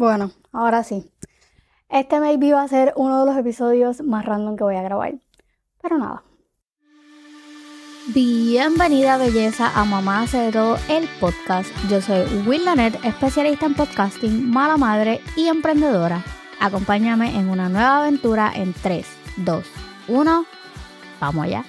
Bueno, ahora sí. Este maybe va a ser uno de los episodios más random que voy a grabar. Pero nada. Bienvenida belleza a Mamá hace todo el podcast. Yo soy Will Lanet, especialista en podcasting, mala madre y emprendedora. Acompáñame en una nueva aventura en 3, 2, 1. Vamos allá.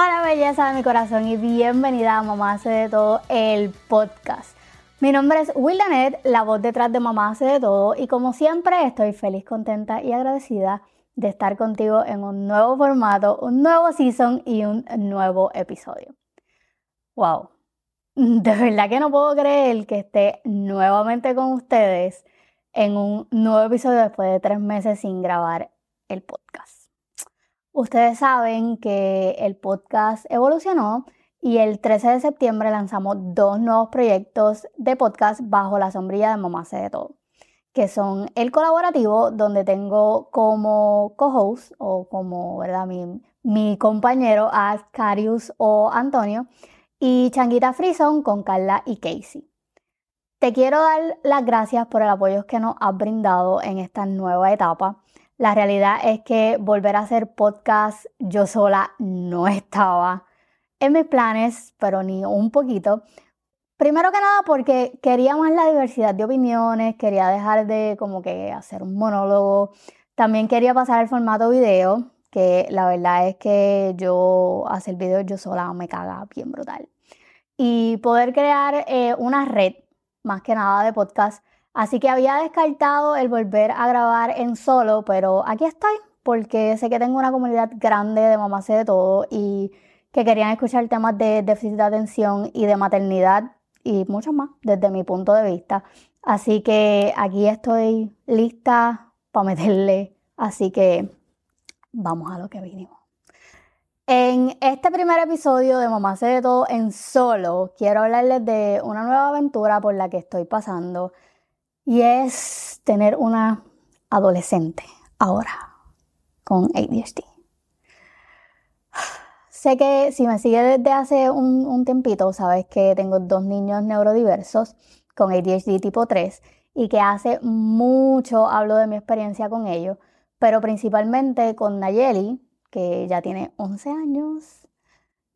Hola belleza de mi corazón y bienvenida a Mamá hace de todo el podcast. Mi nombre es Will Lanet, la voz detrás de Mamá hace de todo y como siempre estoy feliz, contenta y agradecida de estar contigo en un nuevo formato, un nuevo season y un nuevo episodio. Wow, de verdad que no puedo creer que esté nuevamente con ustedes en un nuevo episodio después de tres meses sin grabar el podcast. Ustedes saben que el podcast evolucionó y el 13 de septiembre lanzamos dos nuevos proyectos de podcast bajo la sombrilla de Mamá Hace de Todo, que son el colaborativo, donde tengo como co-host o como ¿verdad? Mi, mi compañero a Carius o Antonio, y Changuita Frison con Carla y Casey. Te quiero dar las gracias por el apoyo que nos has brindado en esta nueva etapa. La realidad es que volver a hacer podcast yo sola no estaba en mis planes, pero ni un poquito. Primero que nada porque quería más la diversidad de opiniones, quería dejar de como que hacer un monólogo. También quería pasar al formato video, que la verdad es que yo hacer video yo sola me caga bien brutal. Y poder crear eh, una red, más que nada de podcast, Así que había descartado el volver a grabar en solo, pero aquí estoy porque sé que tengo una comunidad grande de mamás de todo y que querían escuchar temas de déficit de atención y de maternidad y mucho más desde mi punto de vista. Así que aquí estoy lista para meterle. Así que vamos a lo que vinimos. En este primer episodio de Mamá de todo en solo, quiero hablarles de una nueva aventura por la que estoy pasando y es tener una adolescente ahora con ADHD. Sé que si me sigue desde hace un, un, tiempito, sabes que tengo dos niños neurodiversos con ADHD tipo 3 y que hace mucho hablo de mi experiencia con ellos, pero principalmente con Nayeli, que ya tiene 11 años.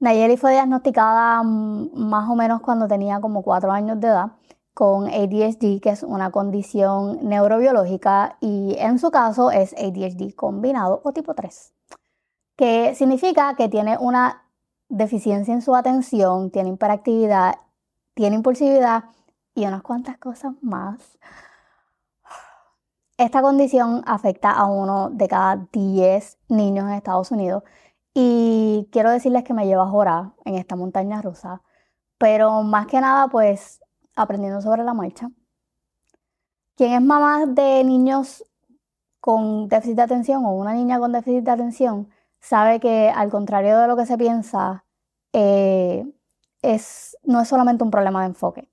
Nayeli fue diagnosticada mm, más o menos cuando tenía como 4 años de edad con ADHD, que es una condición neurobiológica, y en su caso es ADHD combinado o tipo 3, que significa que tiene una deficiencia en su atención, tiene hiperactividad, tiene impulsividad y unas cuantas cosas más. Esta condición afecta a uno de cada 10 niños en Estados Unidos y quiero decirles que me lleva a jorar en esta montaña rusa, pero más que nada pues aprendiendo sobre la marcha. Quien es mamá de niños con déficit de atención o una niña con déficit de atención sabe que al contrario de lo que se piensa, eh, es, no es solamente un problema de enfoque.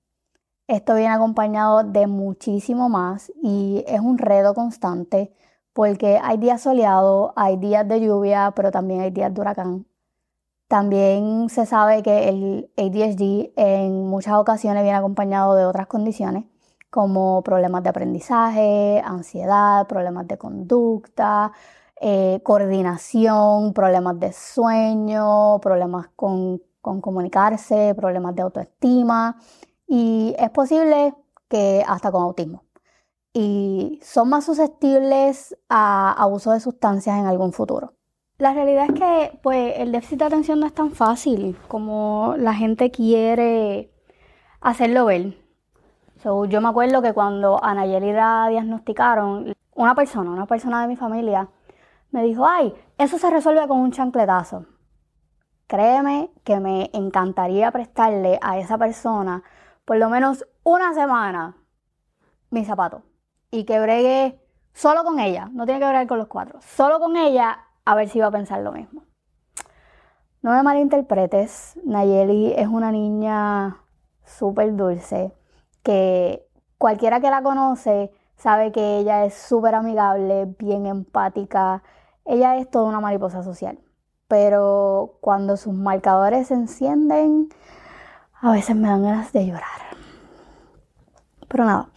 Esto viene acompañado de muchísimo más y es un reto constante porque hay días soleados, hay días de lluvia, pero también hay días de huracán. También se sabe que el ADHD en muchas ocasiones viene acompañado de otras condiciones como problemas de aprendizaje, ansiedad, problemas de conducta, eh, coordinación, problemas de sueño, problemas con, comunicarse, problemas de autoestima y es posible que hasta con autismo. Y son más susceptibles a abuso de sustancias en algún futuro. La realidad es que pues, el déficit de atención no es tan fácil como la gente quiere hacerlo ver. yo me acuerdo que cuando a Nayeli la diagnosticaron, una persona, una persona de mi familia, me dijo, ay, eso se resuelve con un chancletazo. Créeme que me encantaría prestarle a esa persona por lo menos una semana mi zapato y que bregue solo con ella, no tiene que bregar con los cuatro, solo con ella a ver si va a pensar lo mismo. No me malinterpretes, Nayeli es una niña súper dulce, que cualquiera que la conoce sabe que ella es súper amigable, bien empática, ella es toda una mariposa social. Pero cuando sus marcadores se encienden, a veces me dan ganas de llorar. Pero nada,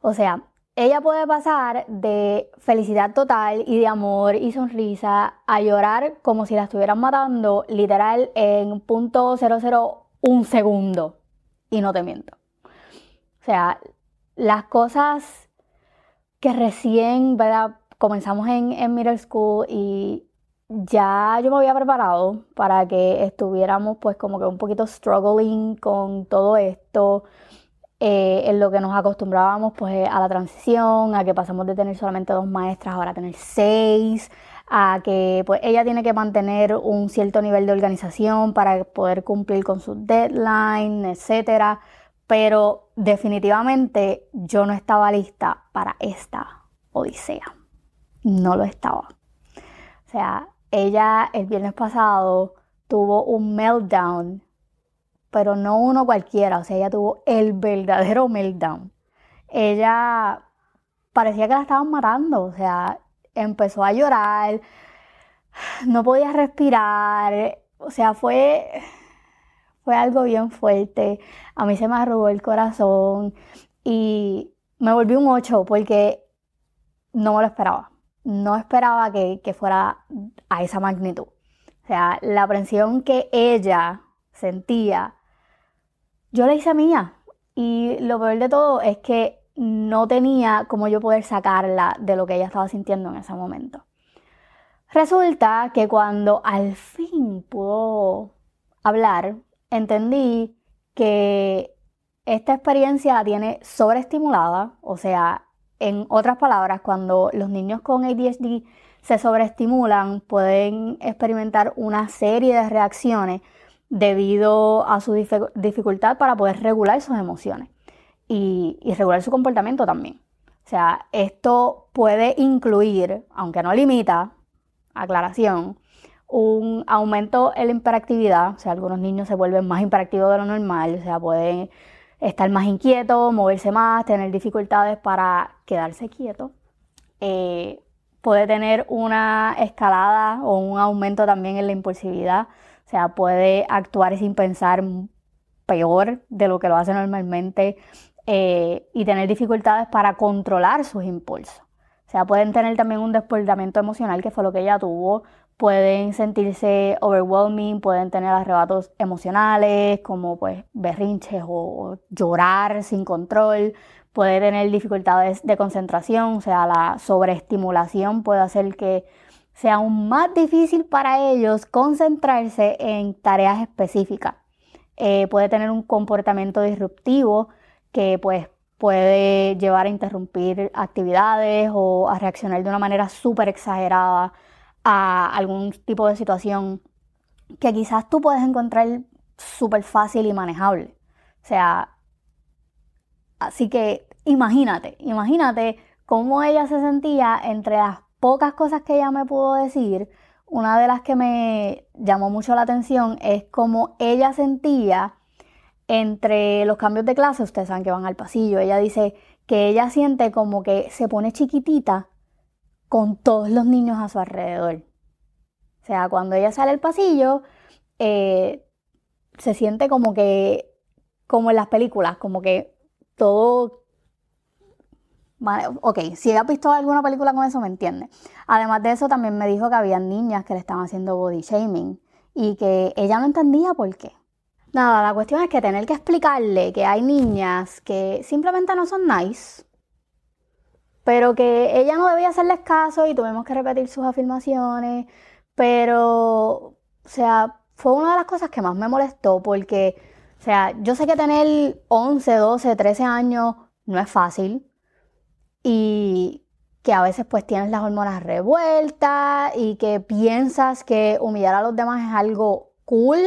o sea, ella puede pasar de felicidad total y de amor y sonrisa a llorar como si la estuvieran matando literal en punto un segundo. Y no te miento. O sea, las cosas que recién. Comenzamos en, en middle school y ya yo me había preparado para que estuviéramos pues como que un poquito struggling con todo esto eh, en lo que nos acostumbrábamos pues a la transición, a que pasamos de tener solamente dos maestras ahora a tener seis, a que pues ella tiene que mantener un cierto nivel de organización para poder cumplir con su deadline, etcétera. Pero definitivamente yo no estaba lista para esta odisea. No lo estaba. O sea, ella el viernes pasado tuvo un meltdown pero no uno cualquiera, o sea, ella tuvo el verdadero meltdown. Ella parecía que la estaban matando, o sea, empezó a llorar, no podía respirar, o sea, fue, fue algo bien fuerte. A mí se me arrugó el corazón y me volví un 8 porque no me lo esperaba. No esperaba que, que fuera a esa magnitud. O sea, la presión que ella sentía yo la hice mía y lo peor de todo es que no tenía como yo poder sacarla de lo que ella estaba sintiendo en ese momento. Resulta que cuando al fin pudo hablar, entendí que esta experiencia la tiene sobreestimulada, o sea, en otras palabras, cuando los niños con ADHD se sobreestimulan, pueden experimentar una serie de reacciones debido a su dificultad para poder regular sus emociones y, regular su comportamiento también. O sea, esto puede incluir, aunque no limita, aclaración, un aumento en la hiperactividad, o sea, algunos niños se vuelven más hiperactivos de lo normal, o sea, pueden estar más inquietos, moverse más, tener dificultades para quedarse quietos. Eh, puede tener una escalada o un aumento también en la impulsividad, sea, puede actuar sin pensar peor de lo que lo hace normalmente eh, y tener dificultades para controlar sus impulsos. O sea, pueden tener también un desbordamiento emocional, que fue lo que ella tuvo. Pueden sentirse overwhelming, pueden tener arrebatos emocionales, como pues berrinches o llorar sin control. Puede tener dificultades de concentración, o sea, la sobreestimulación puede hacer que sea aún más difícil para ellos concentrarse en tareas específicas. Eh, puede tener un comportamiento disruptivo que pues puede llevar a interrumpir actividades o a reaccionar de una manera súper exagerada a algún tipo de situación que quizás tú puedes encontrar súper fácil y manejable. O sea, así que imagínate, imagínate cómo ella se sentía entre las pocas cosas que ella me pudo decir, una de las que me llamó mucho la atención es cómo ella sentía entre los cambios de clase, ustedes saben que van al pasillo, ella dice que ella siente como que se pone chiquitita con todos los niños a su alrededor. O sea, cuando ella sale al pasillo, eh, se siente como que, como en las películas, como que todo Ok, si has visto alguna película con eso, me entiende. Además de eso, también me dijo que había niñas que le estaban haciendo body shaming y que ella no entendía por qué. Nada, la cuestión es que tener que explicarle que hay niñas que simplemente no son nice, pero que ella no debía hacerles caso y tuvimos que repetir sus afirmaciones, pero, o sea, fue una de las cosas que más me molestó porque, o sea, yo sé que tener 11, 12, 13 años no es fácil, y que a veces pues tienes las hormonas revueltas y que piensas que humillar a los demás es algo cool.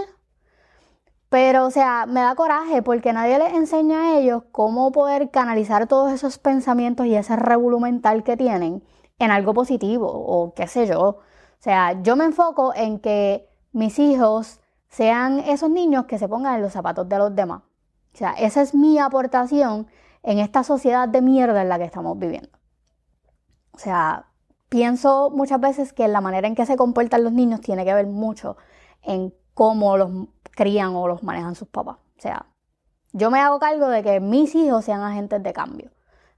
Pero, o sea, me da coraje porque nadie les enseña a ellos cómo poder canalizar todos esos pensamientos y ese revuelo mental que tienen en algo positivo o qué sé yo. O sea, yo me enfoco en que mis hijos sean esos niños que se pongan en los zapatos de los demás. O sea, esa es mi aportación en esta sociedad de mierda en la que estamos viviendo. O sea, pienso muchas veces que la manera en que se comportan los niños tiene que ver mucho en cómo los crían o los manejan sus papás. O sea, yo me hago cargo de que mis hijos sean agentes de cambio.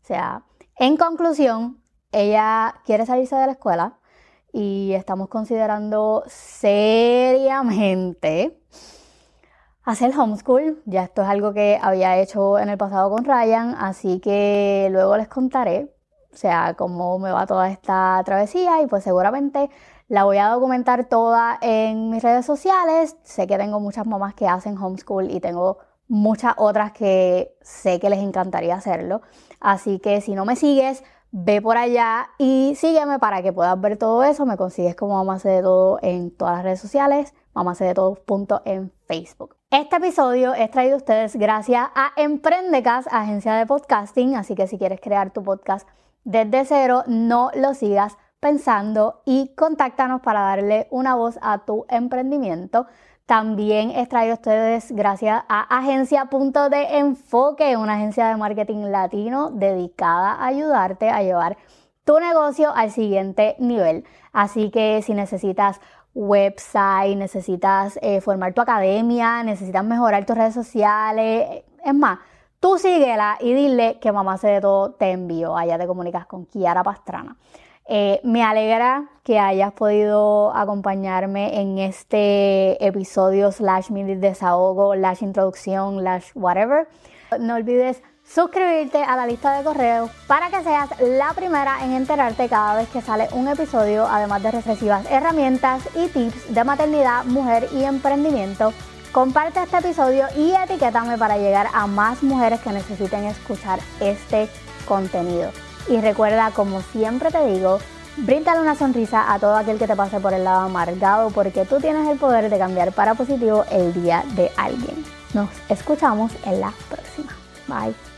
O sea, en conclusión, ella quiere salirse de la escuela y estamos considerando seriamente hacer homeschool. Ya esto es algo que había hecho en el pasado con Ryan, así que luego les contaré, o sea, cómo me va toda esta travesía y pues seguramente la voy a documentar toda en mis redes sociales. Sé que tengo muchas mamás que hacen homeschool y tengo muchas otras que sé que les encantaría hacerlo. Así que si no me sigues, ve por allá y sígueme para que puedas ver todo eso. Me consigues como Mamá de Todo en todas las redes sociales, mamá de todo punto en Facebook. Este episodio es traído a ustedes gracias a Emprendecast, agencia de podcasting. Así que si quieres crear tu podcast desde cero, no lo sigas pensando y contáctanos para darle una voz a tu emprendimiento. También es traído a ustedes gracias a Agencia Punto de Enfoque, una agencia de marketing latino dedicada a ayudarte a llevar tu negocio al siguiente nivel. Así que si necesitas website, necesitas eh, formar tu academia, necesitas mejorar tus redes sociales, es más, tú síguela y dile que Mamá se de todo te envió. Allá te comunicas con Kiara Pastrana. Eh, me alegra que hayas podido acompañarme en este episodio slash mini desahogo, slash introducción, slash whatever. No olvides suscribirte a la lista de correos para que seas la primera en enterarte cada vez que sale un episodio, además de reflexivas herramientas y tips de maternidad, mujer y emprendimiento. Comparte este episodio y etiquétame para llegar a más mujeres que necesiten escuchar este contenido. Y recuerda, como siempre te digo, bríndale una sonrisa a todo aquel que te pase por el lado amargado porque tú tienes el poder de cambiar para positivo el día de alguien. Nos escuchamos en la próxima. Bye.